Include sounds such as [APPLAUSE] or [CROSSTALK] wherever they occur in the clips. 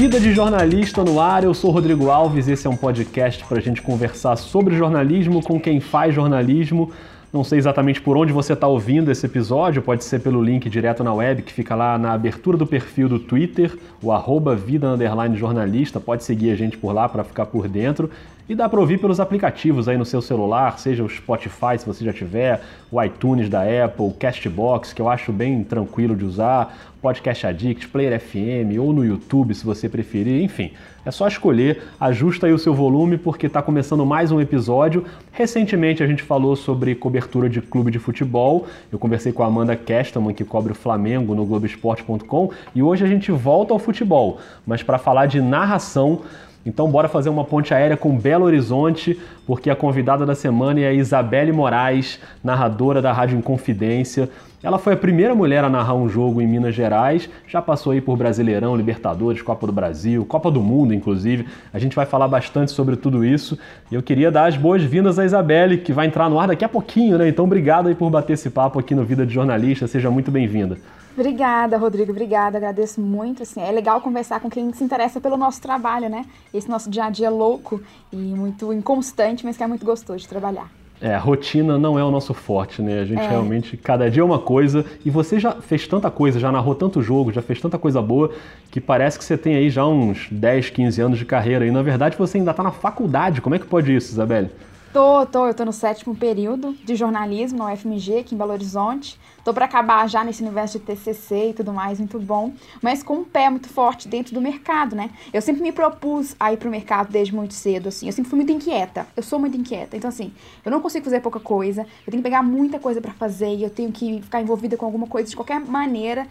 Vida de Jornalista no ar, eu sou Rodrigo Alves, esse é um podcast para a gente conversar sobre jornalismo com quem faz jornalismo. Não sei exatamente por onde você está ouvindo esse episódio, pode ser pelo link direto na web, que fica lá na abertura do perfil do Twitter, o arroba vida jornalista, pode seguir a gente por lá para ficar por dentro. E dá para ouvir pelos aplicativos aí no seu celular, seja o Spotify, se você já tiver, o iTunes da Apple, o Castbox, que eu acho bem tranquilo de usar, Podcast Addict, Player FM ou no YouTube, se você preferir, enfim. É só escolher, ajusta aí o seu volume porque está começando mais um episódio. Recentemente a gente falou sobre cobertura de clube de futebol. Eu conversei com a Amanda Kesterman, que cobre o Flamengo no Globoesporte.com, e hoje a gente volta ao futebol, mas para falar de narração então bora fazer uma ponte aérea com Belo Horizonte, porque a convidada da semana é a Isabelle Moraes, narradora da Rádio Inconfidência. Ela foi a primeira mulher a narrar um jogo em Minas Gerais, já passou aí por Brasileirão, Libertadores, Copa do Brasil, Copa do Mundo, inclusive. A gente vai falar bastante sobre tudo isso. E eu queria dar as boas-vindas à Isabelle, que vai entrar no ar daqui a pouquinho, né? Então obrigado aí por bater esse papo aqui no Vida de Jornalista. Seja muito bem-vinda. Obrigada, Rodrigo. Obrigada. Agradeço muito. Assim, é legal conversar com quem se interessa pelo nosso trabalho, né? Esse nosso dia a dia louco e muito inconstante, mas que é muito gostoso de trabalhar. É, a rotina não é o nosso forte, né? A gente é. realmente, cada dia é uma coisa. E você já fez tanta coisa, já narrou tanto jogo, já fez tanta coisa boa, que parece que você tem aí já uns 10, 15 anos de carreira. E na verdade você ainda está na faculdade. Como é que pode isso, Isabelle? Tô, tô, eu tô no sétimo período de jornalismo na UFMG, aqui em Belo Horizonte. Tô para acabar já nesse universo de TCC e tudo mais, muito bom, mas com um pé muito forte dentro do mercado, né? Eu sempre me propus a ir pro mercado desde muito cedo, assim. Eu sempre fui muito inquieta. Eu sou muito inquieta. Então, assim, eu não consigo fazer pouca coisa. Eu tenho que pegar muita coisa para fazer e eu tenho que ficar envolvida com alguma coisa de qualquer maneira.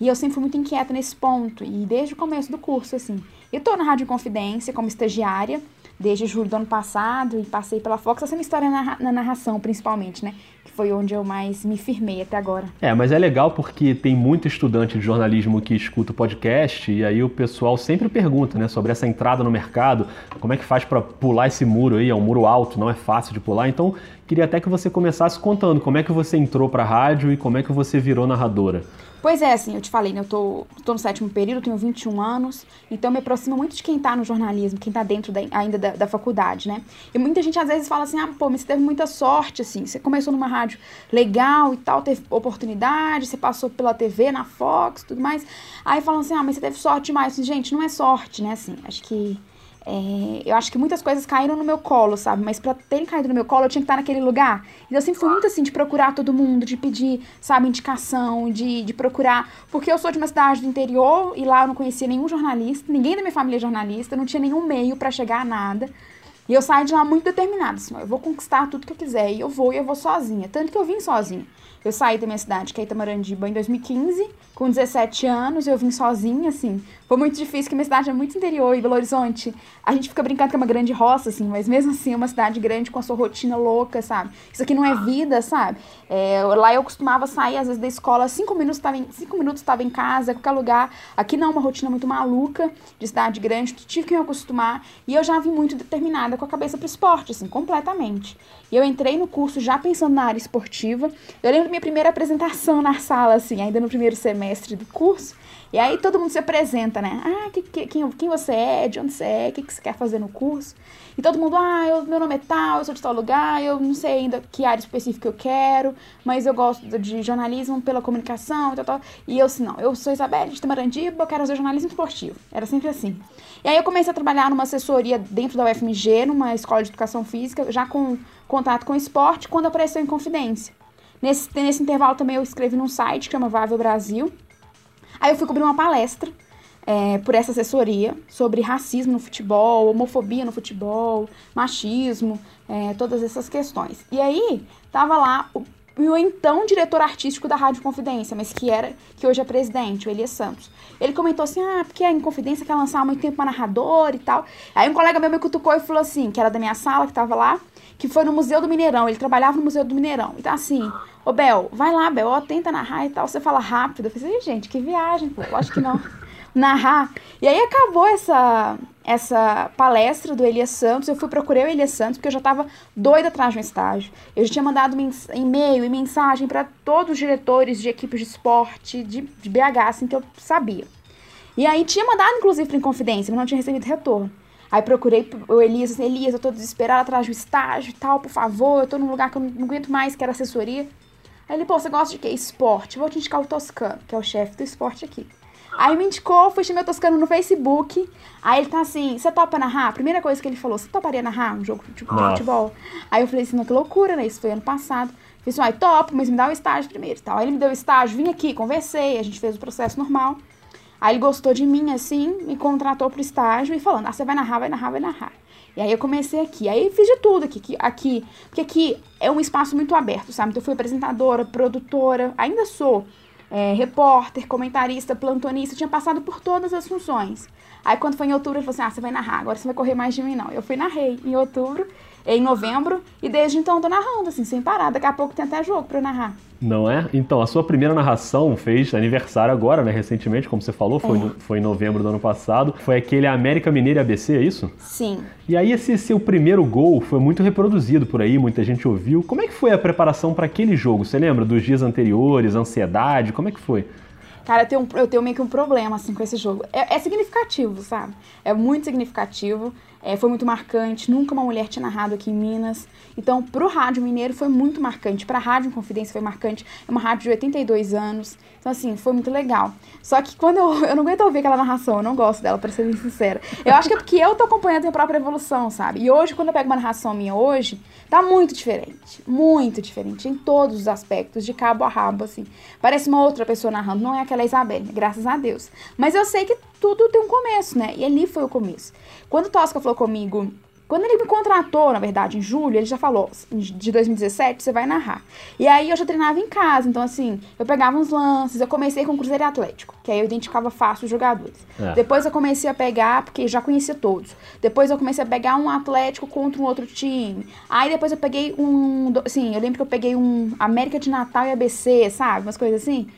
E eu sempre fui muito inquieta nesse ponto. E desde o começo do curso, assim. Eu tô na Rádio Confidência como estagiária desde julho do ano passado e passei pela Fox, essa é uma história na, na narração, principalmente, né? Que foi onde eu mais me firmei até agora. É, mas é legal porque tem muito estudante de jornalismo que escuta o podcast e aí o pessoal sempre pergunta, né, sobre essa entrada no mercado, como é que faz para pular esse muro aí? É um muro alto, não é fácil de pular. Então, queria até que você começasse contando como é que você entrou para a rádio e como é que você virou narradora. Pois é, assim, eu te falei, né? Eu tô, tô no sétimo período, tenho 21 anos, então me aproximo muito de quem tá no jornalismo, quem tá dentro da, ainda da, da, faculdade, né? E muita gente às vezes fala assim, ah, pô, mas você teve muita sorte, assim, você começou numa rádio legal e tal, teve oportunidade, você passou pela TV, na Fox, tudo mais. Aí falam assim, ah, mas você teve sorte demais. Gente, não é sorte, né? Assim, acho que é, eu acho que muitas coisas caíram no meu colo, sabe? Mas para terem caído no meu colo, eu tinha que estar naquele lugar. Então eu sempre fui muito assim de procurar todo mundo, de pedir, sabe, indicação, de, de procurar. Porque eu sou de uma cidade do interior e lá eu não conhecia nenhum jornalista, ninguém da minha família é jornalista, não tinha nenhum meio para chegar a nada. E eu saí de lá muito determinada, assim, eu vou conquistar tudo que eu quiser, e eu vou, e eu vou sozinha. Tanto que eu vim sozinha. Eu saí da minha cidade, que é Itamarandiba, em 2015, com 17 anos, eu vim sozinha, assim. Foi muito difícil, porque minha cidade é muito interior, e Belo Horizonte, a gente fica brincando que é uma grande roça, assim, mas mesmo assim é uma cidade grande com a sua rotina louca, sabe? Isso aqui não é vida, sabe? É, lá eu costumava sair, às vezes, da escola, cinco minutos estava em, cinco minutos estava em casa, qualquer lugar. Aqui não, uma rotina muito maluca, de cidade grande, tive que me acostumar, e eu já vim muito determinada com a cabeça pro esporte, assim, completamente. E eu entrei no curso já pensando na área esportiva. Eu lembro minha primeira apresentação na sala, assim, ainda no primeiro semestre do curso. E aí todo mundo se apresenta, né? Ah, que, que, quem, quem você é, de onde você é, o que, que você quer fazer no curso. E todo mundo, ah, eu, meu nome é tal, eu sou de tal lugar, eu não sei ainda que área específica eu quero, mas eu gosto de jornalismo pela comunicação e tal, tal. E eu, assim, não, eu sou Isabelle de Tamarandiba, eu quero fazer jornalismo esportivo. Era sempre assim. E aí eu comecei a trabalhar numa assessoria dentro da UFMG, numa escola de educação física, já com contato com esporte, quando apareceu em Confidência. Nesse, nesse intervalo também eu escrevi num site que chama Vável Brasil. Aí eu fui cobrir uma palestra é, por essa assessoria sobre racismo no futebol, homofobia no futebol, machismo, é, todas essas questões. E aí tava lá o, o então diretor artístico da Rádio Confidência, mas que era que hoje é presidente, o Elias Santos. Ele comentou assim: ah, porque a Inconfidência quer lançar há muito tempo uma narradora e tal. Aí um colega meu me cutucou e falou assim, que era da minha sala, que tava lá, que foi no Museu do Mineirão. Ele trabalhava no Museu do Mineirão. Então, assim, ô Bel, vai lá, Bel, ó, tenta narrar e tal. Você fala rápido. Eu falei, gente, que viagem, pô. Lógico que não. [LAUGHS] narrar. E aí acabou essa, essa palestra do Elias Santos. Eu fui procurar o Elias Santos porque eu já estava doida atrás de um estágio. Eu já tinha mandado e-mail e mensagem para todos os diretores de equipes de esporte de, de BH, assim, que eu sabia. E aí tinha mandado, inclusive, pra Inconfidência, mas não tinha recebido retorno. Aí procurei o Elias, assim, Elias, eu tô desesperada atrás do estágio e tal, por favor, eu tô num lugar que eu não aguento mais, que era assessoria. Aí ele, pô, você gosta de quê? Esporte. Vou te indicar o Toscano, que é o chefe do esporte aqui. Aí me indicou, fui chamar o Toscano no Facebook. Aí ele tá assim, você topa narrar? Primeira coisa que ele falou, você toparia narrar um jogo de futebol? Aí eu falei assim, não, que loucura, né? Isso foi ano passado. Fiz assim, ai, topo, mas me dá o estágio primeiro tal. Aí ele me deu o estágio, vim aqui, conversei, a gente fez o processo normal. Aí ele gostou de mim, assim, me contratou pro estágio e falando, ah, você vai narrar, vai narrar, vai narrar. E aí eu comecei aqui. Aí fiz de tudo aqui, aqui. Porque aqui é um espaço muito aberto, sabe? Então eu fui apresentadora, produtora, ainda sou é, repórter, comentarista, plantonista, tinha passado por todas as funções. Aí quando foi em outubro, ele falou assim: ah, você vai narrar, agora você vai correr mais de mim, não. Eu fui narrei em outubro, em novembro, e desde então tô narrando, assim, sem parar. Daqui a pouco tem até jogo pra eu narrar. Não é? Então, a sua primeira narração fez aniversário agora, né? Recentemente, como você falou, foi, é. no, foi em novembro do ano passado. Foi aquele América Mineira ABC, é isso? Sim. E aí, esse seu primeiro gol foi muito reproduzido por aí, muita gente ouviu. Como é que foi a preparação para aquele jogo? Você lembra dos dias anteriores, ansiedade? Como é que foi? Cara, eu tenho, eu tenho meio que um problema, assim, com esse jogo. É, é significativo, sabe? É muito significativo. É, foi muito marcante. Nunca uma mulher tinha narrado aqui em Minas. Então, pro Rádio Mineiro foi muito marcante. Pra Rádio Confidência foi marcante. É uma rádio de 82 anos. Então, assim, foi muito legal. Só que quando eu, [LAUGHS] eu não aguento ouvir aquela narração, eu não gosto dela, pra ser bem sincera. Eu acho que é porque eu tô acompanhando a minha própria evolução, sabe? E hoje, quando eu pego uma narração minha hoje, tá muito diferente. Muito diferente. Em todos os aspectos, de cabo a rabo, assim. Parece uma outra pessoa narrando. Não é aquela Isabelle, graças a Deus. Mas eu sei que tudo tem um começo, né? E ali foi o começo. Quando Tosca falou comigo, quando ele me contratou, na verdade, em julho, ele já falou, de 2017, você vai narrar. E aí eu já treinava em casa, então assim, eu pegava uns lances, eu comecei com Cruzeiro e Atlético, que aí eu identificava fácil os jogadores. É. Depois eu comecei a pegar, porque já conhecia todos. Depois eu comecei a pegar um Atlético contra um outro time. Aí depois eu peguei um, assim, eu lembro que eu peguei um América de Natal e ABC, sabe? Umas coisas assim.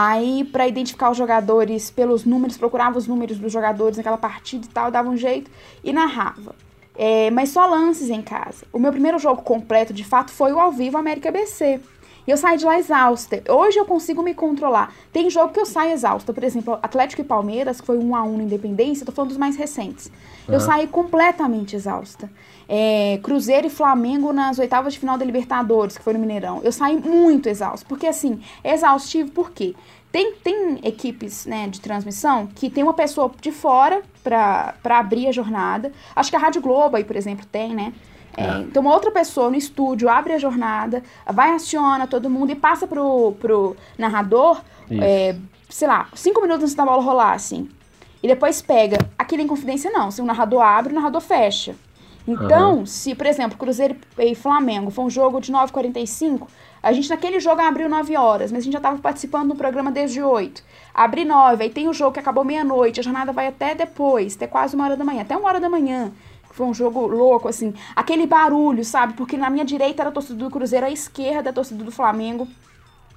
Aí, para identificar os jogadores pelos números, procurava os números dos jogadores naquela partida e tal, dava um jeito e narrava. É, mas só lances em casa. O meu primeiro jogo completo, de fato, foi o ao vivo América BC. E eu saí de lá exausta. Hoje eu consigo me controlar. Tem jogo que eu saio exausta. Por exemplo, Atlético e Palmeiras, que foi um a um na Independência, tô falando dos mais recentes. Uhum. Eu saí completamente exausta. É, Cruzeiro e Flamengo nas oitavas de final da Libertadores, que foi no Mineirão. Eu saí muito exausto. Porque, assim, é exaustivo por quê? Tem, tem equipes né, de transmissão que tem uma pessoa de fora para abrir a jornada. Acho que a Rádio Globo aí, por exemplo, tem, né? É, é. Então, uma outra pessoa no estúdio abre a jornada, vai, aciona todo mundo e passa pro, pro narrador, é, sei lá, cinco minutos antes da bola rolar, assim. E depois pega. Aqui em confidência, não. Se o narrador abre, o narrador fecha. Então, uhum. se, por exemplo, Cruzeiro e Flamengo foi um jogo de 9h45, a gente naquele jogo abriu 9 horas, mas a gente já estava participando do programa desde 8. Abri 9, aí tem o jogo que acabou meia-noite, a jornada vai até depois, até quase uma hora da manhã, até uma hora da manhã. Foi um jogo louco, assim. Aquele barulho, sabe? Porque na minha direita era a torcida do Cruzeiro, à esquerda a torcida do Flamengo.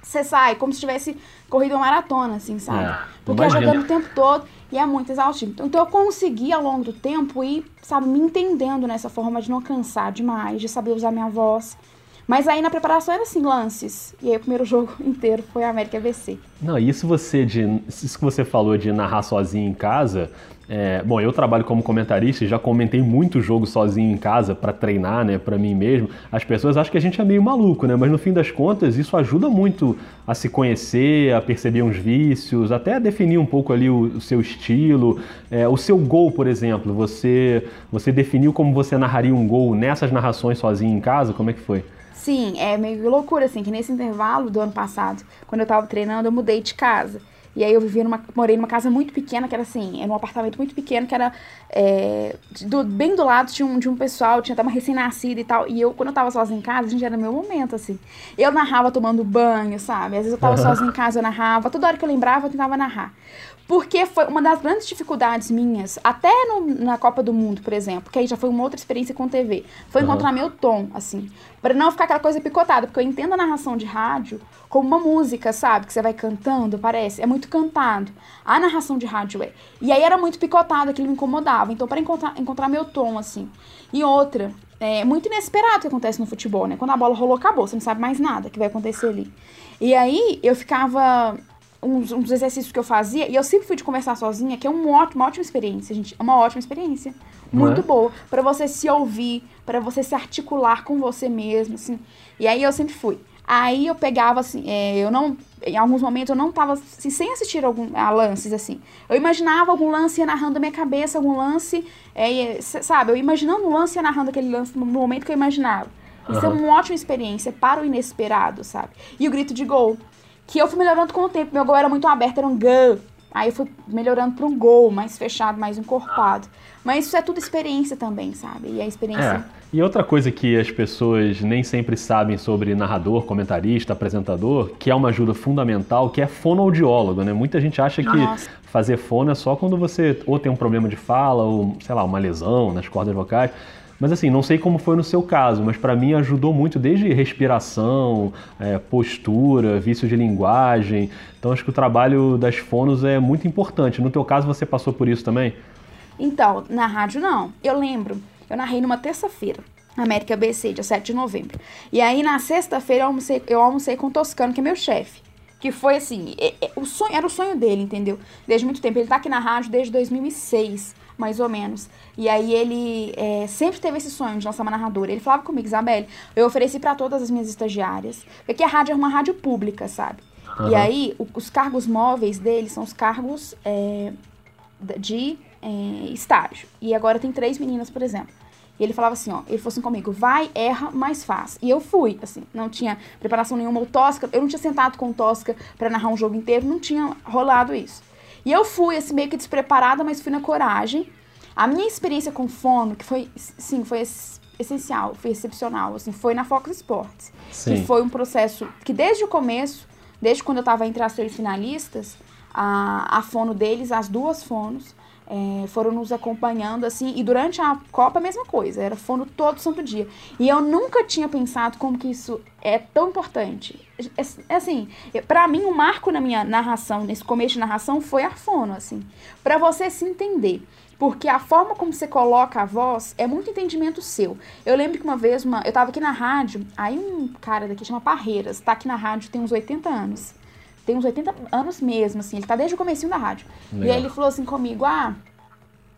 Você sai como se tivesse corrido uma maratona, assim, sabe? É, Porque é jogando o tempo todo e é muito exaustivo. Então, então eu consegui ao longo do tempo ir, sabe, me entendendo nessa forma de não cansar demais, de saber usar minha voz. Mas aí na preparação era assim, lances. E aí o primeiro [LAUGHS] jogo inteiro foi a América BC. Não, isso você de. Isso que você falou de narrar sozinho em casa, é, bom, eu trabalho como comentarista e já comentei muito jogo sozinho em casa para treinar, né, para mim mesmo. As pessoas acham que a gente é meio maluco, né? Mas no fim das contas, isso ajuda muito a se conhecer, a perceber uns vícios, até a definir um pouco ali o, o seu estilo. É, o seu gol, por exemplo, você, você definiu como você narraria um gol nessas narrações sozinho em casa? Como é que foi? Sim, é meio loucura, assim, que nesse intervalo do ano passado, quando eu tava treinando, eu mudei de casa. E aí eu vivia numa. morei numa casa muito pequena, que era assim, era um apartamento muito pequeno, que era. É, do, bem do lado de um, de um pessoal, tinha até uma recém-nascida e tal. E eu, quando eu tava sozinha em casa, a gente era meu momento, assim. Eu narrava tomando banho, sabe? Às vezes eu tava uhum. sozinha em casa, eu narrava. Toda hora que eu lembrava, eu tentava narrar. Porque foi uma das grandes dificuldades minhas, até no, na Copa do Mundo, por exemplo, que aí já foi uma outra experiência com TV, foi uhum. encontrar meu tom, assim, para não ficar aquela coisa picotada, porque eu entendo a narração de rádio como uma música, sabe, que você vai cantando, parece, é muito cantado. A narração de rádio é. E aí era muito picotado, aquilo me incomodava, então para encontrar, encontrar meu tom, assim. E outra, é muito inesperado o que acontece no futebol, né? Quando a bola rolou, acabou, você não sabe mais nada que vai acontecer ali. E aí eu ficava uns, uns, exercícios que eu fazia, e eu sempre fui de conversar sozinha, que é um ótimo, uma ótima experiência, gente. É uma ótima experiência. Muito é? boa. para você se ouvir, para você se articular com você mesmo, assim. E aí eu sempre fui. Aí eu pegava, assim, é, eu não. Em alguns momentos eu não tava assim, sem assistir algum, a lances, assim. Eu imaginava algum lance ia narrando na minha cabeça, algum lance. É, sabe, eu imaginando um lance ia narrando aquele lance no momento que eu imaginava. Isso uhum. é uma ótima experiência para o inesperado, sabe? E o grito de gol. Que eu fui melhorando com o tempo. Meu gol era muito aberto, era um gol. Aí eu fui melhorando para um gol mais fechado, mais encorpado. Mas isso é tudo experiência também, sabe? E a experiência. É. E outra coisa que as pessoas nem sempre sabem sobre narrador, comentarista, apresentador, que é uma ajuda fundamental, que é fonoaudiólogo, né? Muita gente acha que Nossa. fazer fono é só quando você ou tem um problema de fala, ou, sei lá, uma lesão nas cordas vocais. Mas assim, não sei como foi no seu caso, mas para mim ajudou muito desde respiração, é, postura, vício de linguagem. Então acho que o trabalho das fonos é muito importante. No teu caso, você passou por isso também? Então, na rádio não. Eu lembro, eu narrei numa terça-feira. América BC, dia 7 de novembro. E aí, na sexta-feira, eu almocei, eu almocei com o Toscano, que é meu chefe. Que foi assim, é, é, o sonho, era o sonho dele, entendeu? Desde muito tempo. Ele tá aqui na rádio desde 2006 mais ou menos. E aí ele é, sempre teve esse sonho de lançar uma narradora. Ele falava comigo, Isabelle, eu ofereci para todas as minhas estagiárias, porque a rádio é uma rádio pública, sabe? Uhum. E aí o, os cargos móveis dele são os cargos é, de é, estágio. E agora tem três meninas, por exemplo. E ele falava assim, ó, ele falou assim comigo, vai, erra, mas faz. E eu fui, assim, não tinha preparação nenhuma, ou tosca, eu não tinha sentado com tosca para narrar um jogo inteiro, não tinha rolado isso. E eu fui, assim, meio que despreparada, mas fui na coragem. A minha experiência com fono, que foi, sim, foi essencial, foi excepcional, assim, foi na Fox Sports. Sim. Que foi um processo que desde o começo, desde quando eu estava entre as três finalistas, a, a fono deles, as duas fonos, é, foram nos acompanhando, assim, e durante a Copa a mesma coisa, era fono todo santo dia. E eu nunca tinha pensado como que isso é tão importante. É, é assim, para mim, um marco na minha narração, nesse começo de narração, foi a fono, assim, para você se entender. Porque a forma como você coloca a voz é muito entendimento seu. Eu lembro que uma vez, uma, eu tava aqui na rádio, aí um cara daqui chama Parreiras, tá aqui na rádio tem uns 80 anos tem uns 80 anos mesmo, assim, ele tá desde o começo da rádio. Legal. E aí ele falou assim comigo, ah,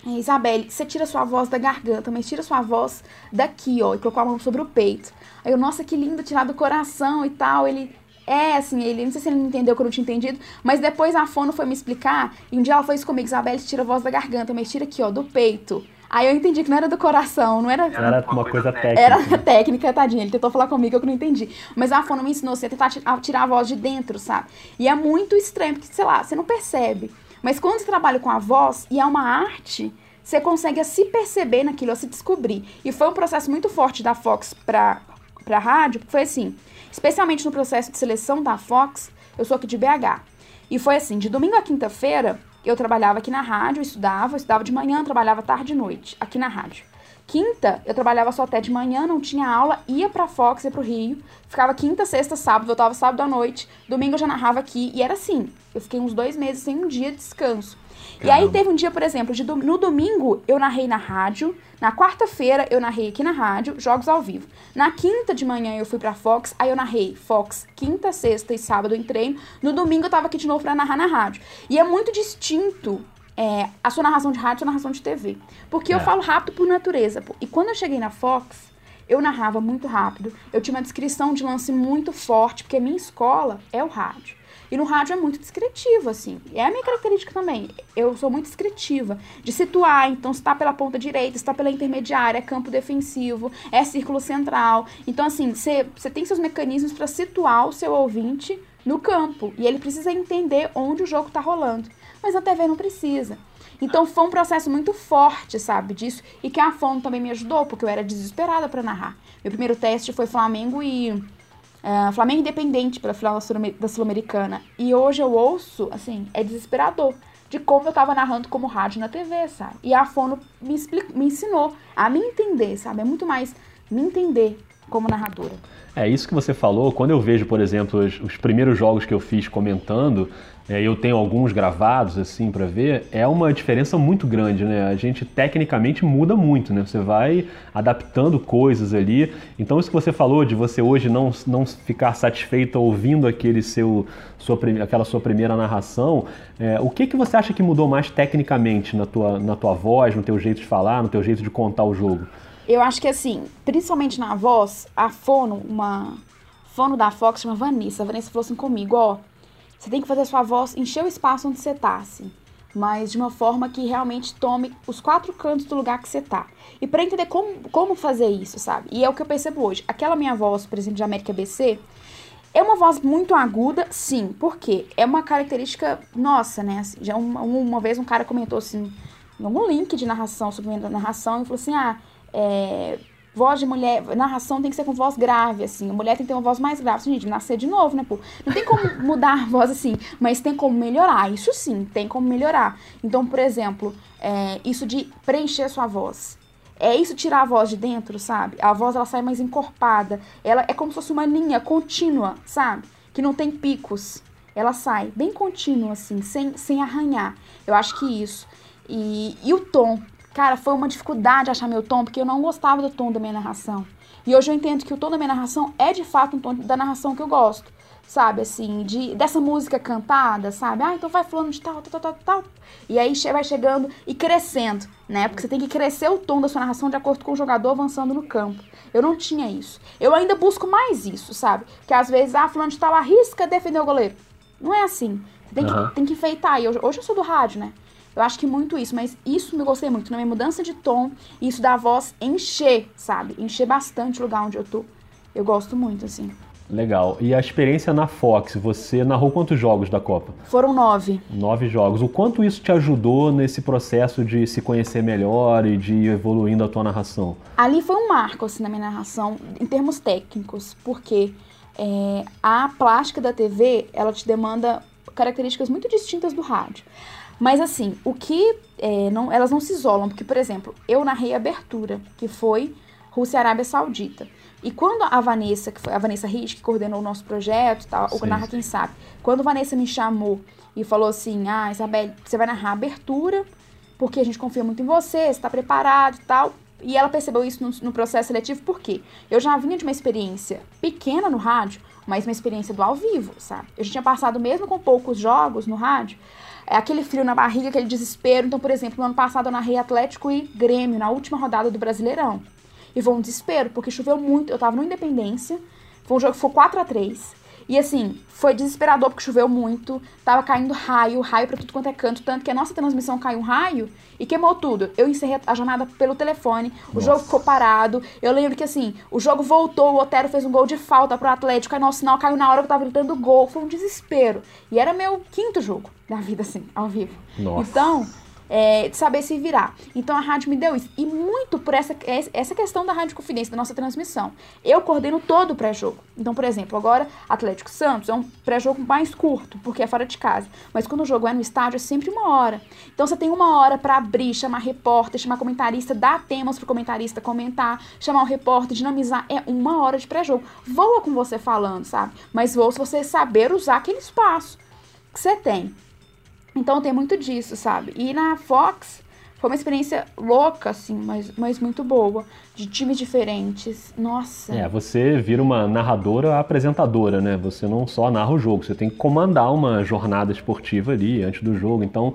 Isabelle, você tira sua voz da garganta, mas tira sua voz daqui, ó, e colocou a mão sobre o peito. Aí eu, nossa, que lindo, tirar do coração e tal. Ele, é, assim, ele, não sei se ele não entendeu que eu não tinha entendido, mas depois a fono foi me explicar, e um dia ela foi isso comigo, Isabelle, tira a voz da garganta, mas tira aqui, ó, do peito. Aí eu entendi que não era do coração, não era. Era uma coisa técnica. Era [LAUGHS] técnica, tadinha. Ele tentou falar comigo, eu que não entendi. Mas a fono me ensinou você a tentar tirar a voz de dentro, sabe? E é muito estranho, porque, sei lá, você não percebe. Mas quando você trabalha com a voz, e é uma arte, você consegue se perceber naquilo, a se descobrir. E foi um processo muito forte da Fox pra, pra rádio, foi assim, especialmente no processo de seleção da Fox, eu sou aqui de BH. E foi assim, de domingo a quinta-feira, eu trabalhava aqui na rádio, estudava, estudava de manhã, trabalhava tarde e noite, aqui na rádio. Quinta, eu trabalhava só até de manhã, não tinha aula, ia pra Fox, ia pro Rio, ficava quinta, sexta, sábado, voltava sábado à noite, domingo eu já narrava aqui, e era assim. Eu fiquei uns dois meses sem um dia de descanso. E aí teve um dia, por exemplo, de no domingo eu narrei na rádio, na quarta-feira eu narrei aqui na rádio, jogos ao vivo. Na quinta de manhã eu fui pra Fox, aí eu narrei Fox quinta, sexta e sábado em treino. No domingo eu tava aqui de novo pra narrar na rádio. E é muito distinto é, a sua narração de rádio e a sua narração de TV. Porque é. eu falo rápido por natureza. E quando eu cheguei na Fox, eu narrava muito rápido. Eu tinha uma descrição de lance muito forte, porque a minha escola é o rádio. E no rádio é muito descritivo, assim. É a minha característica também. Eu sou muito descritiva. De situar, então, se tá pela ponta direita, se tá pela intermediária, é campo defensivo, é círculo central. Então, assim, você tem seus mecanismos para situar o seu ouvinte no campo. E ele precisa entender onde o jogo tá rolando. Mas a TV não precisa. Então foi um processo muito forte, sabe, disso. E que a Fono também me ajudou, porque eu era desesperada para narrar. Meu primeiro teste foi Flamengo e Uh, Flamengo Independente pela final da Sul-Americana. E hoje eu ouço, assim, é desesperador de como eu tava narrando como rádio na TV, sabe? E a Fono me, explicou, me ensinou a me entender, sabe? É muito mais me entender como narradora. É isso que você falou. Quando eu vejo, por exemplo, os, os primeiros jogos que eu fiz comentando, é, eu tenho alguns gravados assim para ver, é uma diferença muito grande, né? A gente tecnicamente muda muito, né? Você vai adaptando coisas ali. Então isso que você falou de você hoje não, não ficar satisfeito ouvindo aquele seu sua, aquela sua primeira narração, é, o que que você acha que mudou mais tecnicamente na tua, na tua voz, no teu jeito de falar, no teu jeito de contar o jogo? Eu acho que assim, principalmente na voz, a fono, uma fono da Fox chama Vanessa. A Vanessa falou assim comigo, ó, você tem que fazer a sua voz encher o espaço onde você tá, assim. Mas de uma forma que realmente tome os quatro cantos do lugar que você tá. E para entender como, como fazer isso, sabe? E é o que eu percebo hoje. Aquela minha voz, por exemplo, de América BC, é uma voz muito aguda, sim. Por quê? É uma característica nossa, né? Assim, já uma, uma vez um cara comentou assim, em algum link de narração, sobre narração, e falou assim: ah, é, voz de mulher, narração tem que ser com voz grave, assim. A mulher tem que ter uma voz mais grave. Gente, nascer de novo, né, pô? Não tem como [LAUGHS] mudar a voz assim, mas tem como melhorar. Isso sim, tem como melhorar. Então, por exemplo, é, isso de preencher sua voz. É isso tirar a voz de dentro, sabe? A voz ela sai mais encorpada. Ela é como se fosse uma linha contínua, sabe? Que não tem picos. Ela sai bem contínua, assim, sem, sem arranhar. Eu acho que isso. E, e o tom. Cara, foi uma dificuldade achar meu tom, porque eu não gostava do tom da minha narração. E hoje eu entendo que o tom da minha narração é de fato um tom da narração que eu gosto. Sabe, assim, de, dessa música cantada, sabe? Ah, então vai falando de tal, tal, tal, tal. E aí vai chegando e crescendo, né? Porque você tem que crescer o tom da sua narração de acordo com o jogador avançando no campo. Eu não tinha isso. Eu ainda busco mais isso, sabe? Que às vezes, ah, fulano de tal arrisca defender o goleiro. Não é assim. Você tem, uhum. que, tem que enfeitar. E hoje, hoje eu sou do rádio, né? Eu acho que muito isso, mas isso me gostei muito, na minha mudança de tom, isso da voz encher, sabe? Encher bastante o lugar onde eu tô. Eu gosto muito, assim. Legal. E a experiência na Fox, você narrou quantos jogos da Copa? Foram nove. Nove jogos. O quanto isso te ajudou nesse processo de se conhecer melhor e de ir evoluindo a tua narração? Ali foi um marco, assim, na minha narração, em termos técnicos, porque é, a plástica da TV, ela te demanda características muito distintas do rádio. Mas assim, o que é, não, elas não se isolam, porque, por exemplo, eu narrei a abertura, que foi Rússia e Arábia Saudita. E quando a Vanessa, que foi a Vanessa Rich, que coordenou o nosso projeto, tal, o Narra Quem Sabe, quando a Vanessa me chamou e falou assim: Ah, Isabel, você vai narrar a abertura, porque a gente confia muito em você, você está preparado e tal. E ela percebeu isso no, no processo seletivo, porque eu já vinha de uma experiência pequena no rádio, mas uma experiência do ao vivo, sabe? Eu já tinha passado, mesmo com poucos jogos no rádio, é aquele frio na barriga, aquele desespero. Então, por exemplo, no ano passado eu narrei Atlético e Grêmio na última rodada do Brasileirão. E foi um desespero, porque choveu muito. Eu tava no Independência. Foi um jogo que foi 4 a 3 e assim, foi desesperador porque choveu muito, tava caindo raio, raio pra tudo quanto é canto, tanto que a nossa transmissão caiu um raio e queimou tudo. Eu encerrei a jornada pelo telefone, o nossa. jogo ficou parado. Eu lembro que assim, o jogo voltou, o Otero fez um gol de falta pro Atlético, aí nosso sinal caiu na hora que eu tava gritando gol. Foi um desespero. E era meu quinto jogo da vida, assim, ao vivo. Nossa. Então, é, de saber se virar. Então a rádio me deu isso. E muito por essa, essa questão da rádio confidência, da nossa transmissão. Eu coordeno todo o pré-jogo. Então, por exemplo, agora Atlético Santos é um pré-jogo mais curto, porque é fora de casa. Mas quando o jogo é no estádio, é sempre uma hora. Então você tem uma hora para abrir, chamar repórter, chamar comentarista, dar temas pro comentarista comentar, chamar o repórter, dinamizar. É uma hora de pré-jogo. Voa com você falando, sabe? Mas voa se você saber usar aquele espaço que você tem. Então tem muito disso, sabe? E na Fox foi uma experiência louca, assim, mas, mas muito boa. De times diferentes. Nossa. É, você vira uma narradora apresentadora, né? Você não só narra o jogo, você tem que comandar uma jornada esportiva ali antes do jogo. Então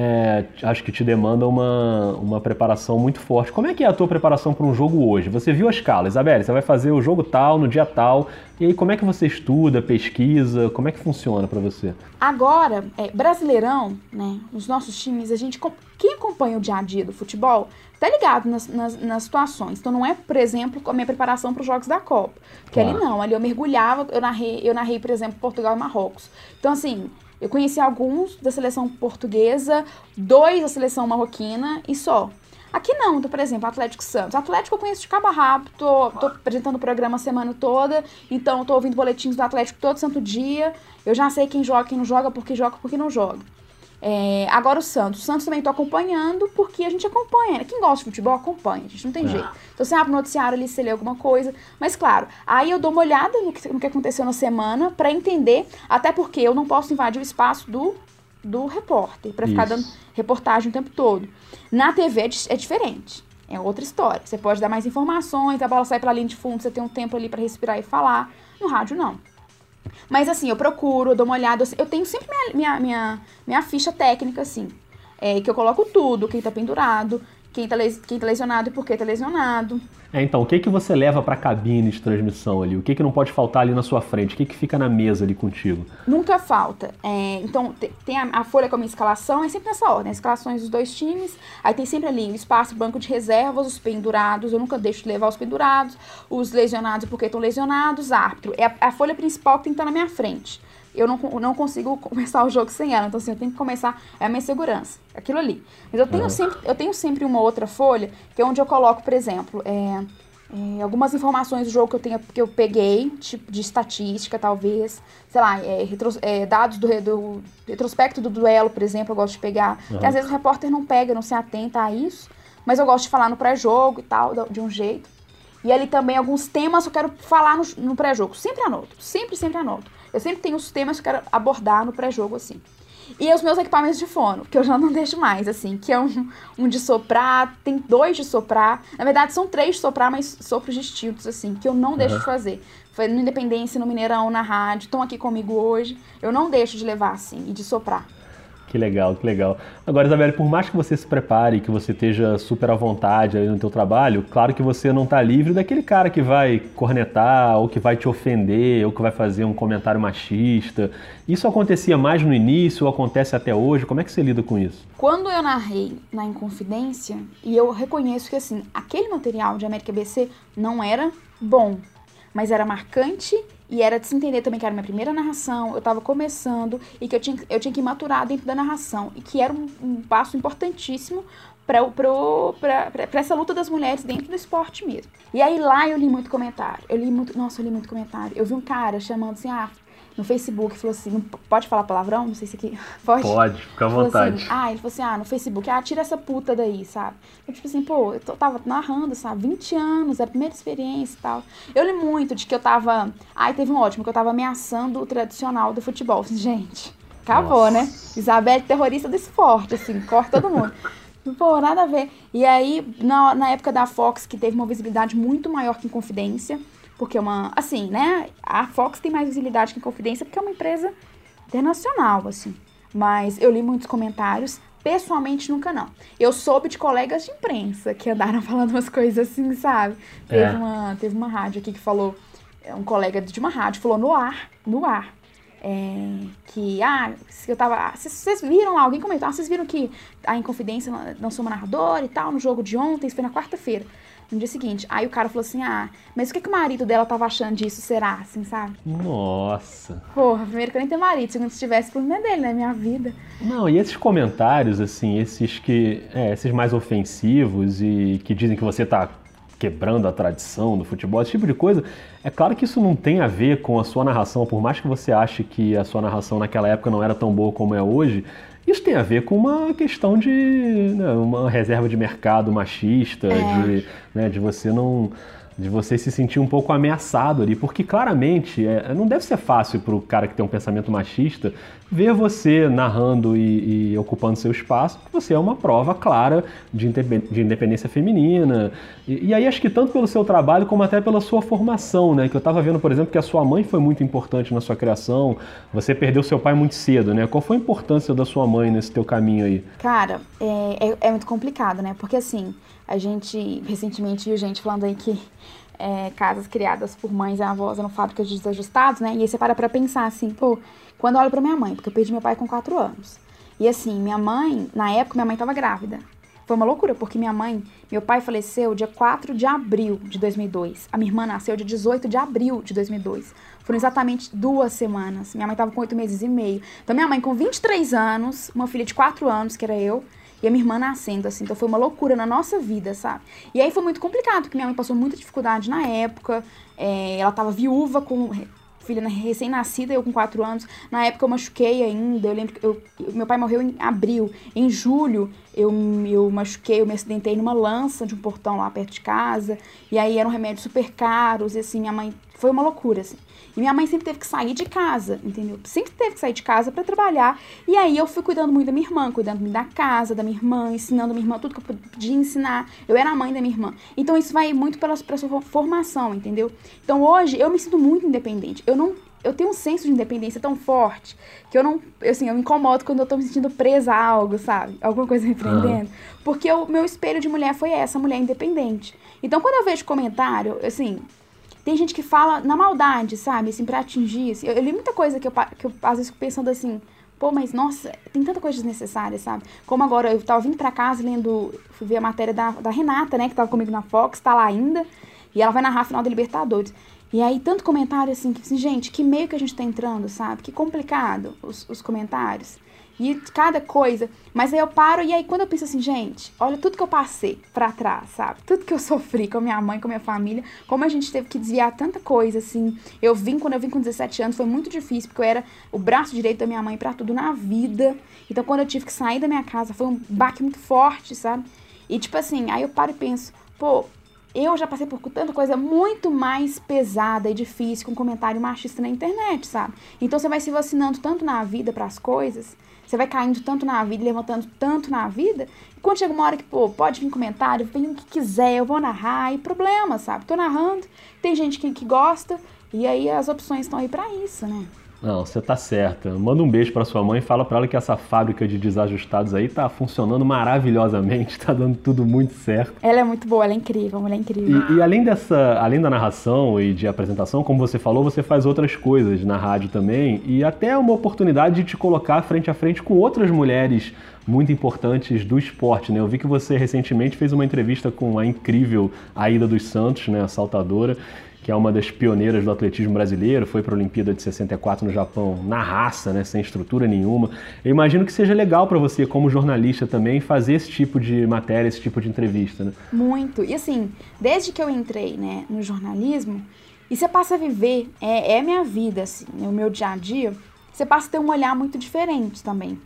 é, acho que te demanda uma, uma preparação muito forte. Como é que é a tua preparação para um jogo hoje? Você viu a escala, Isabelle, você vai fazer o jogo tal, no dia tal, e aí como é que você estuda, pesquisa, como é que funciona para você? Agora, é, Brasileirão, né, nos nossos times, a gente, quem acompanha o dia a dia do futebol, tá ligado nas, nas, nas situações. Então não é, por exemplo, a minha preparação para os jogos da Copa. Porque claro. ali não, ali eu mergulhava, eu narrei, eu narrei, por exemplo, Portugal e Marrocos. Então assim, eu conheci alguns da seleção portuguesa, dois da seleção marroquina e só. Aqui não, então, por exemplo, Atlético Santos. Atlético eu conheço de cabo a rabo, tô, tô apresentando o programa a semana toda, então tô ouvindo boletins do Atlético todo santo dia. Eu já sei quem joga, quem não joga, porque joga, porque não joga. É, agora o Santos. O Santos também tô acompanhando porque a gente acompanha. Né? Quem gosta de futebol acompanha, a gente não tem é. jeito. Então você abre no noticiário ali, você lê alguma coisa. Mas claro, aí eu dou uma olhada no que, no que aconteceu na semana para entender, até porque eu não posso invadir o espaço do, do repórter, para ficar dando reportagem o tempo todo. Na TV é, é diferente. É outra história. Você pode dar mais informações, a bola sai pela linha de fundo, você tem um tempo ali para respirar e falar. No rádio, não. Mas assim, eu procuro, eu dou uma olhada. Eu tenho sempre minha, minha, minha, minha ficha técnica, assim. É, que eu coloco tudo, quem tá pendurado, quem tá, quem tá lesionado e por que tá lesionado. É, então, o que que você leva para a cabine de transmissão ali? O que que não pode faltar ali na sua frente? O que que fica na mesa ali contigo? Nunca falta. É, então, tem a, a, folha com a minha escalação, é sempre nessa ordem, as escalações dos dois times, aí tem sempre ali o espaço, banco de reservas, os pendurados, eu nunca deixo de levar os pendurados, os lesionados porque estão lesionados, árbitro. É a, a folha principal que tem que estar na minha frente eu não, não consigo começar o jogo sem ela. Então, assim, eu tenho que começar. É a minha segurança. Aquilo ali. Mas eu tenho, uhum. sempre, eu tenho sempre uma outra folha, que é onde eu coloco, por exemplo, é, é, algumas informações do jogo que eu, tenho, que eu peguei, tipo de estatística, talvez. Sei lá, é, retro, é, dados do, do, retrospecto do duelo, por exemplo, eu gosto de pegar. Que às vezes o repórter não pega, não se atenta a isso. Mas eu gosto de falar no pré-jogo e tal, de um jeito. E ali também alguns temas eu quero falar no, no pré-jogo. Sempre anoto. Sempre, sempre anoto. Eu sempre tenho os temas que eu quero abordar no pré-jogo, assim. E os meus equipamentos de fono, que eu já não [LAUGHS] deixo mais, assim, que é um, um de soprar, tem dois de soprar. Na verdade, são três de soprar, mas sopros distintos, assim, que eu não deixo uhum. de fazer. Foi no Independência, no Mineirão, na rádio, estão aqui comigo hoje. Eu não deixo de levar, assim, e de soprar. Que legal, que legal. Agora, Isabelle, por mais que você se prepare, que você esteja super à vontade aí no teu trabalho, claro que você não está livre daquele cara que vai cornetar, ou que vai te ofender, ou que vai fazer um comentário machista. Isso acontecia mais no início, ou acontece até hoje? Como é que você lida com isso? Quando eu narrei na Inconfidência, e eu reconheço que, assim, aquele material de América BC não era bom, mas era marcante e era de se entender também que era minha primeira narração, eu estava começando e que eu tinha, eu tinha que maturar dentro da narração. E que era um, um passo importantíssimo para essa luta das mulheres dentro do esporte mesmo. E aí lá eu li muito comentário. Eu li muito. Nossa, eu li muito comentário. Eu vi um cara chamando assim, ah, no Facebook, falou assim, pode falar palavrão? Não sei se aqui [LAUGHS] pode. Pode, fica à assim, vontade. Assim, ah, ele falou assim, ah, no Facebook, ah, tira essa puta daí, sabe? Eu, tipo assim, pô, eu tava narrando, sabe, 20 anos, era a primeira experiência e tal. Eu li muito de que eu tava, ai, teve um ótimo, que eu tava ameaçando o tradicional do futebol. Gente, acabou, né? Nossa. né? Isabelle, terrorista do esporte, assim, corta todo mundo. [LAUGHS] Pô, nada a ver. E aí, na, na época da Fox, que teve uma visibilidade muito maior que em Confidência, porque é uma. Assim, né? A Fox tem mais visibilidade que a Confidência porque é uma empresa internacional, assim. Mas eu li muitos comentários. Pessoalmente, nunca não. Eu soube de colegas de imprensa que andaram [LAUGHS] falando umas coisas assim, sabe? Teve, é. uma, teve uma rádio aqui que falou. É, um colega de uma rádio falou no ar, no ar. É, que, ah, eu tava. Vocês viram lá, alguém comentou, ah, vocês viram que a Inconfidência lançou uma narradora e tal, no jogo de ontem, isso foi na quarta-feira no dia seguinte. Aí o cara falou assim: ah, mas o que, que o marido dela tava achando disso, será? Assim, sabe? Nossa. Porra, primeiro que eu nem tenho marido, segundo se tivesse, problema é dele, né? Minha vida. Não, e esses comentários, assim, esses que. É, esses mais ofensivos e que dizem que você tá quebrando a tradição do futebol, esse tipo de coisa. É claro que isso não tem a ver com a sua narração, por mais que você ache que a sua narração naquela época não era tão boa como é hoje, isso tem a ver com uma questão de né, uma reserva de mercado machista, é. de, né, de você não de você se sentir um pouco ameaçado ali, porque claramente é, não deve ser fácil para o cara que tem um pensamento machista ver você narrando e, e, ocupando seu espaço, que você é uma prova clara de, de independência feminina. E, e, aí acho que tanto pelo seu trabalho como até pela sua formação, né? Que eu estava vendo, por exemplo, que a sua mãe foi muito importante na sua criação, você perdeu seu pai muito cedo, né? Qual foi a importância da sua mãe nesse teu caminho aí? Cara, é, é, é muito complicado, né? Porque assim, a gente, recentemente, viu gente falando aí que é, casas criadas por mães e avós eram fábricas de desajustados, né? E aí você para pra pensar assim, pô, quando eu olho pra minha mãe, porque eu perdi meu pai com 4 anos. E assim, minha mãe, na época, minha mãe tava grávida. Foi uma loucura, porque minha mãe, meu pai faleceu dia 4 de abril de 2002. A minha irmã nasceu dia 18 de abril de 2002. Foram exatamente duas semanas. Minha mãe tava com 8 meses e meio. Então, minha mãe com 23 anos, uma filha de 4 anos, que era eu, e a minha irmã nascendo, assim. Então foi uma loucura na nossa vida, sabe? E aí foi muito complicado, porque minha mãe passou muita dificuldade na época. É, ela tava viúva com filha recém-nascida, eu com 4 anos. Na época eu machuquei ainda. Eu lembro que eu, meu pai morreu em abril. Em julho eu, eu machuquei, eu me acidentei numa lança de um portão lá perto de casa. E aí eram remédios super caros. E assim, minha mãe. Foi uma loucura, assim. E minha mãe sempre teve que sair de casa, entendeu? Sempre teve que sair de casa para trabalhar. E aí eu fui cuidando muito da minha irmã, cuidando da casa, da minha irmã, ensinando a minha irmã tudo que eu podia ensinar. Eu era a mãe da minha irmã. Então isso vai muito pela, pela sua formação, entendeu? Então hoje eu me sinto muito independente. Eu não eu tenho um senso de independência tão forte que eu não, assim, eu me incomodo quando eu tô me sentindo presa a algo, sabe? Alguma coisa me prendendo. Uhum. Porque o meu espelho de mulher foi essa, mulher independente. Então, quando eu vejo comentário, assim, tem gente que fala na maldade, sabe? Assim, pra atingir. Assim. Eu, eu, li muita coisa que eu, que eu às vezes fico pensando assim, pô, mas nossa, tem tanta coisa desnecessária, sabe? Como agora, eu tava vindo pra casa lendo, fui ver a matéria da, da Renata, né, que tava comigo na Fox, tá lá ainda, e ela vai narrar a final da Libertadores. E aí, tanto comentário assim, que assim, gente, que meio que a gente tá entrando, sabe? Que complicado os, os comentários. E cada coisa. Mas aí eu paro e aí quando eu penso assim, gente, olha tudo que eu passei pra trás, sabe? Tudo que eu sofri com a minha mãe, com a minha família, como a gente teve que desviar tanta coisa, assim. Eu vim, quando eu vim com 17 anos, foi muito difícil, porque eu era o braço direito da minha mãe para tudo na vida. Então quando eu tive que sair da minha casa, foi um baque muito forte, sabe? E tipo assim, aí eu paro e penso, pô, eu já passei por tanta coisa muito mais pesada e difícil com comentário machista na internet, sabe? Então você vai se vacinando tanto na vida para as coisas você vai caindo tanto na vida, levantando tanto na vida, e quando chega uma hora que, pô, pode vir comentário, vem o que quiser, eu vou narrar, e problema, sabe? Tô narrando, tem gente que, que gosta, e aí as opções estão aí para isso, né? Não, você tá certa. Manda um beijo para sua mãe e fala para ela que essa fábrica de desajustados aí tá funcionando maravilhosamente, [LAUGHS] tá dando tudo muito certo. Ela é muito boa, ela é incrível, ela é incrível. E, e, além dessa, além da narração e de apresentação, como você falou, você faz outras coisas na rádio também e até uma oportunidade de te colocar frente a frente com outras mulheres muito importantes do esporte, né? Eu vi que você recentemente fez uma entrevista com a incrível Aida dos Santos, né, a saltadora, que é uma das pioneiras do atletismo brasileiro, foi para a Olimpíada de 64 no Japão na raça, né, sem estrutura nenhuma. Eu imagino que seja legal para você, como jornalista também, fazer esse tipo de matéria, esse tipo de entrevista, né? Muito. E assim, desde que eu entrei né, no jornalismo, e você passa a viver, é, é minha vida, assim, o meu dia a dia, você passa a ter um olhar muito diferente também.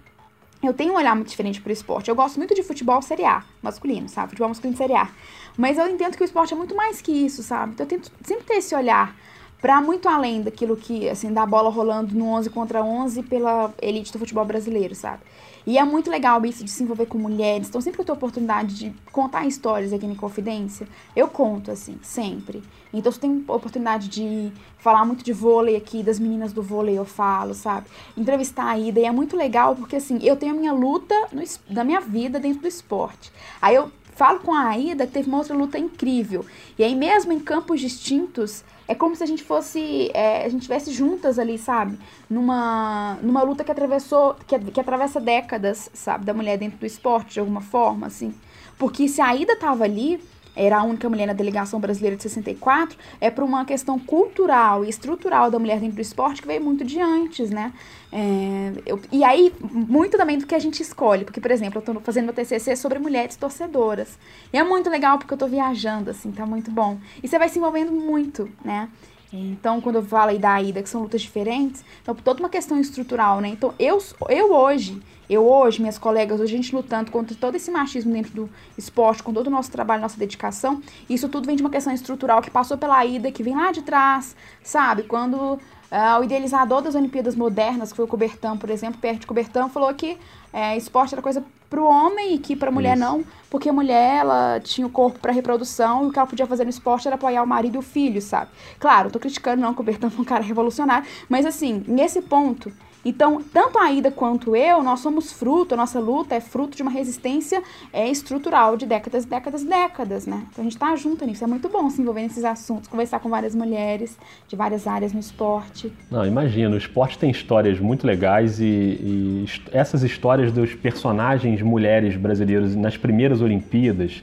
Eu tenho um olhar muito diferente para o esporte. Eu gosto muito de futebol Série A, masculino, sabe? Futebol masculino Série A. Mas eu entendo que o esporte é muito mais que isso, sabe? Então eu tento sempre ter esse olhar para muito além daquilo que, assim, da bola rolando no 11 contra 11 pela elite do futebol brasileiro, sabe? E é muito legal isso de se envolver com mulheres. Então, sempre que eu tenho oportunidade de contar histórias aqui em Confidência, eu conto, assim, sempre. Então, se tem oportunidade de falar muito de vôlei aqui, das meninas do vôlei, eu falo, sabe? Entrevistar a Ida. E é muito legal porque, assim, eu tenho a minha luta no, da minha vida dentro do esporte. Aí eu falo com a Aida que teve uma outra luta incrível. E aí, mesmo em campos distintos, é como se a gente fosse. É, a gente estivesse juntas ali, sabe? Numa, numa luta que atravessou. Que, que atravessa décadas, sabe? Da mulher dentro do esporte, de alguma forma, assim. Porque se a Aida tava ali, era a única mulher na delegação brasileira de 64, é por uma questão cultural e estrutural da mulher dentro do esporte que veio muito de antes, né? É, eu, e aí, muito também do que a gente escolhe, porque, por exemplo, eu tô fazendo meu TCC sobre mulheres torcedoras. E é muito legal porque eu tô viajando, assim, tá muito bom. E você vai se envolvendo muito, né? Então, quando eu aí da ida, que são lutas diferentes, então toda uma questão estrutural, né? Então, eu, eu hoje, eu hoje, minhas colegas, hoje a gente lutando contra todo esse machismo dentro do esporte, com todo o nosso trabalho, nossa dedicação, isso tudo vem de uma questão estrutural que passou pela ida, que vem lá de trás, sabe? Quando Uh, o idealizador das Olimpíadas Modernas, que foi o Cobertão, por exemplo, Pierre de Cobertão, falou que é, esporte era coisa para o homem e que para a mulher Isso. não, porque a mulher ela tinha o corpo para reprodução e o que ela podia fazer no esporte era apoiar o marido e o filho, sabe? Claro, tô criticando não, Cobertão foi [LAUGHS] um cara revolucionário, mas assim, nesse ponto, então, tanto a Ida quanto eu, nós somos fruto, a nossa luta é fruto de uma resistência é, estrutural de décadas, décadas, décadas, né? Então a gente tá junto nisso. É muito bom se envolver nesses assuntos, conversar com várias mulheres de várias áreas no esporte. Não, imagina, o esporte tem histórias muito legais e, e essas histórias dos personagens mulheres brasileiros nas primeiras Olimpíadas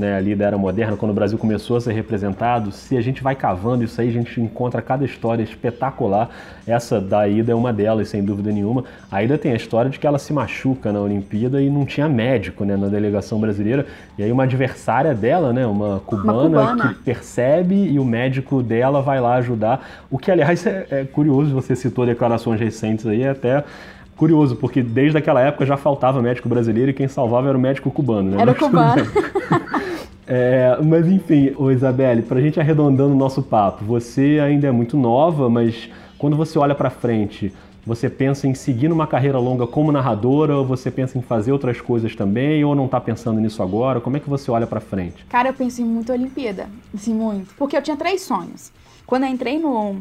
né, ali da era moderna, quando o Brasil começou a ser representado, se a gente vai cavando isso aí, a gente encontra cada história espetacular. Essa da Ida é uma delas, sem dúvida nenhuma. A Ida tem a história de que ela se machuca na Olimpíada e não tinha médico né, na delegação brasileira. E aí uma adversária dela, né, uma cubana, uma cubana. que percebe e o médico dela vai lá ajudar. O que, aliás, [LAUGHS] é, é curioso, você citou declarações recentes aí, é até curioso, porque desde aquela época já faltava médico brasileiro e quem salvava era o médico cubano, né? Era o cubano. [LAUGHS] É, mas enfim, ô Isabelle, para a gente arredondando o nosso papo, você ainda é muito nova, mas quando você olha para frente, você pensa em seguir numa carreira longa como narradora ou você pensa em fazer outras coisas também ou não está pensando nisso agora? Como é que você olha para frente? Cara, eu penso em muito Olimpíada, assim, muito. Porque eu tinha três sonhos. Quando eu entrei no,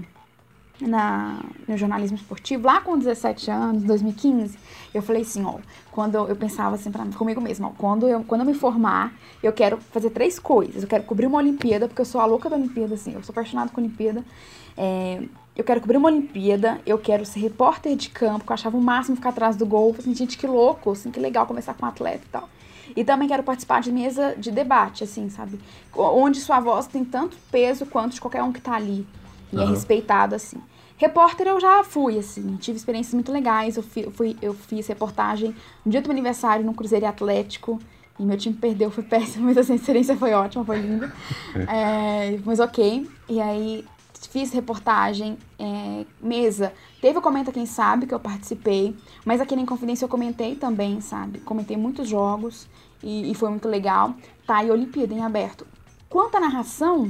na, no jornalismo esportivo, lá com 17 anos, 2015, eu falei assim, ó, quando eu, eu pensava assim pra, comigo mesma, ó, quando eu, quando eu me formar, eu quero fazer três coisas. Eu quero cobrir uma Olimpíada, porque eu sou a louca da Olimpíada, assim, eu sou apaixonada com Olimpíada. É, eu quero cobrir uma Olimpíada, eu quero ser repórter de campo, que eu achava o máximo ficar atrás do gol. Assim, gente, que louco, assim, que legal começar com um atleta e tal. E também quero participar de mesa de debate, assim, sabe? Onde sua voz tem tanto peso quanto de qualquer um que tá ali. E uhum. é respeitado, assim. Repórter eu já fui, assim, tive experiências muito legais. Eu, fui, eu, fui, eu fiz reportagem no dia do meu aniversário no Cruzeiro Atlético. E meu time perdeu, foi péssimo, [LAUGHS] mas assim, a experiência foi ótima, foi linda. [LAUGHS] É, mas ok. E aí fiz reportagem, é, mesa. Teve o Comenta Quem Sabe, que eu participei. Mas aqui na Inconfidência eu comentei também, sabe? Comentei muitos jogos e, e foi muito legal. Tá, e Olimpíada em aberto. Quanto à narração,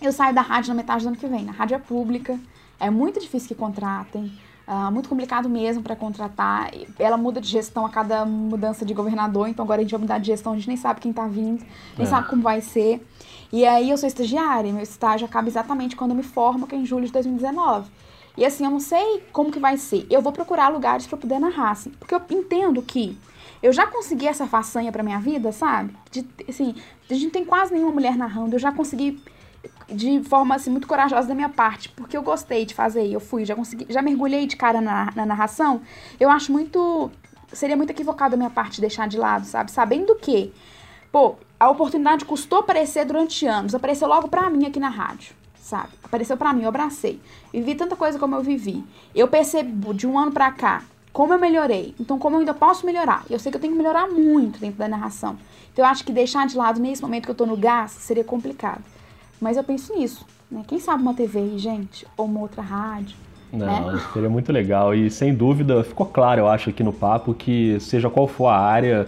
eu saio da rádio na metade do ano que vem. Na rádio é pública. É muito difícil que contratem. Uh, muito complicado mesmo para contratar. Ela muda de gestão a cada mudança de governador, então agora a gente vai mudar de gestão, a gente nem sabe quem está vindo, nem é. sabe como vai ser. E aí eu sou estagiária, meu estágio acaba exatamente quando eu me formo, que é em julho de 2019. E assim, eu não sei como que vai ser. Eu vou procurar lugares para poder narrar, assim, porque eu entendo que eu já consegui essa façanha para minha vida, sabe? De, assim, a gente não tem quase nenhuma mulher narrando, eu já consegui de forma assim, muito corajosa da minha parte, porque eu gostei de fazer, eu fui, já consegui, já mergulhei de cara na, na narração. Eu acho muito. Seria muito equivocado da minha parte deixar de lado, sabe? Sabendo que, pô, a oportunidade custou aparecer durante anos, apareceu logo pra mim aqui na rádio, sabe? Apareceu pra mim, eu abracei. Vivi tanta coisa como eu vivi. Eu percebo de um ano pra cá como eu melhorei. Então, como eu ainda posso melhorar? Eu sei que eu tenho que melhorar muito dentro da narração. Então, eu acho que deixar de lado nesse momento que eu tô no gás seria complicado. Mas eu penso nisso, né? Quem sabe uma TV aí, gente, ou uma outra rádio. Não, né? seria muito legal. E sem dúvida, ficou claro, eu acho, aqui no papo, que seja qual for a área,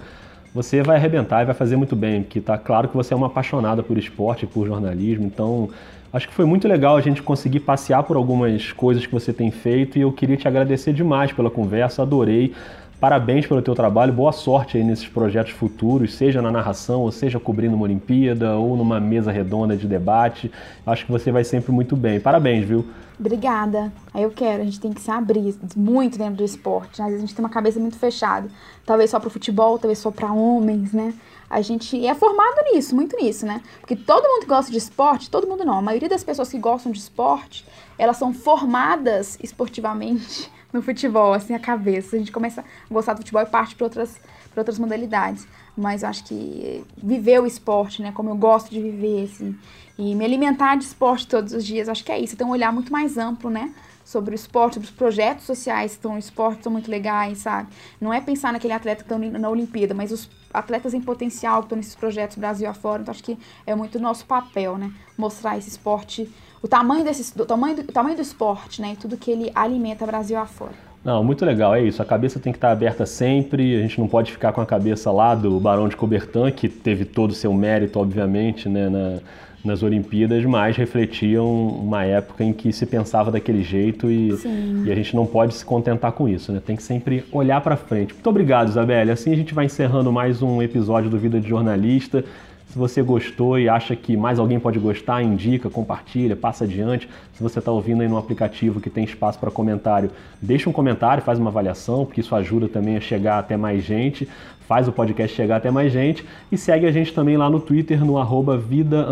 você vai arrebentar e vai fazer muito bem, porque tá claro que você é uma apaixonada por esporte, por jornalismo, então acho que foi muito legal a gente conseguir passear por algumas coisas que você tem feito e eu queria te agradecer demais pela conversa, adorei. Parabéns pelo teu trabalho, boa sorte aí nesses projetos futuros, seja na narração, ou seja cobrindo uma Olimpíada, ou numa mesa redonda de debate. Acho que você vai sempre muito bem. Parabéns, viu? Obrigada. Aí eu quero, a gente tem que se abrir muito dentro do esporte. Às vezes a gente tem uma cabeça muito fechada. Talvez só para futebol, talvez só para homens, né? A gente é formado nisso, muito nisso, né? Porque todo mundo que gosta de esporte, todo mundo não, a maioria das pessoas que gostam de esporte, elas são formadas esportivamente no futebol, assim, a cabeça. A gente começa a gostar do futebol e parte para outras, outras modalidades. Mas eu acho que viver o esporte, né, como eu gosto de viver, assim, e me alimentar de esporte todos os dias, acho que é isso. Tem um olhar muito mais amplo, né, sobre o esporte, sobre os projetos sociais que estão esporte, são muito legais, sabe? Não é pensar naquele atleta que está na Olimpíada, mas os atletas em potencial que estão nesses projetos Brasil afora. Então, acho que é muito nosso papel, né? Mostrar esse esporte o tamanho desse do tamanho do, tamanho do esporte, né, e tudo que ele alimenta Brasil afora. Não, muito legal, é isso. A cabeça tem que estar aberta sempre. A gente não pode ficar com a cabeça lá do Barão de Coubertin, que teve todo o seu mérito, obviamente, né, na, nas Olimpíadas, mas refletiam uma época em que se pensava daquele jeito e, e a gente não pode se contentar com isso, né? Tem que sempre olhar para frente. Muito obrigado, Isabelle. Assim a gente vai encerrando mais um episódio do Vida de Jornalista. Se você gostou e acha que mais alguém pode gostar, indica, compartilha, passa adiante. Se você está ouvindo aí no aplicativo que tem espaço para comentário, deixa um comentário, faz uma avaliação, porque isso ajuda também a chegar até mais gente, faz o podcast chegar até mais gente e segue a gente também lá no Twitter, no arroba vida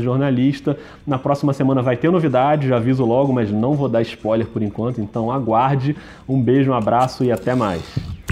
jornalista. Na próxima semana vai ter novidade, já aviso logo, mas não vou dar spoiler por enquanto, então aguarde. Um beijo, um abraço e até mais.